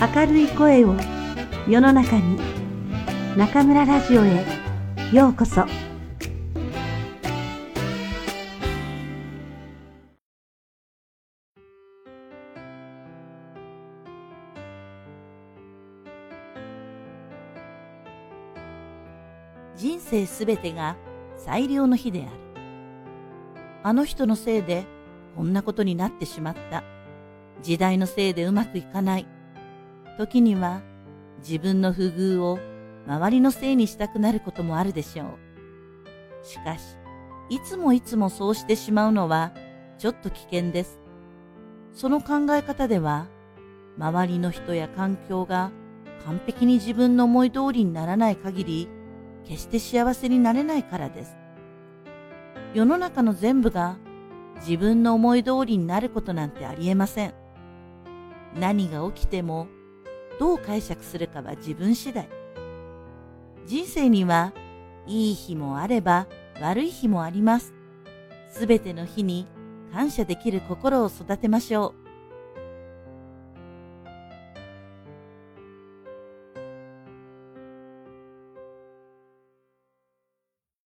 明るい声を世の中に中村ラジオへようこそ人生すべてが最良の日である。あの人のせいでこんなことになってしまった。時代のせいでうまくいかない。時には自分の不遇を周りのせいにしたくなることもあるでしょう。しかし、いつもいつもそうしてしまうのはちょっと危険です。その考え方では、周りの人や環境が完璧に自分の思い通りにならない限り、決して幸せになれないからです。世の中の全部が自分の思い通りになることなんてありえません。何が起きてもどう解釈するかは自分次第。人生にはいい日もあれば悪い日もあります。すべての日に感謝できる心を育てましょう。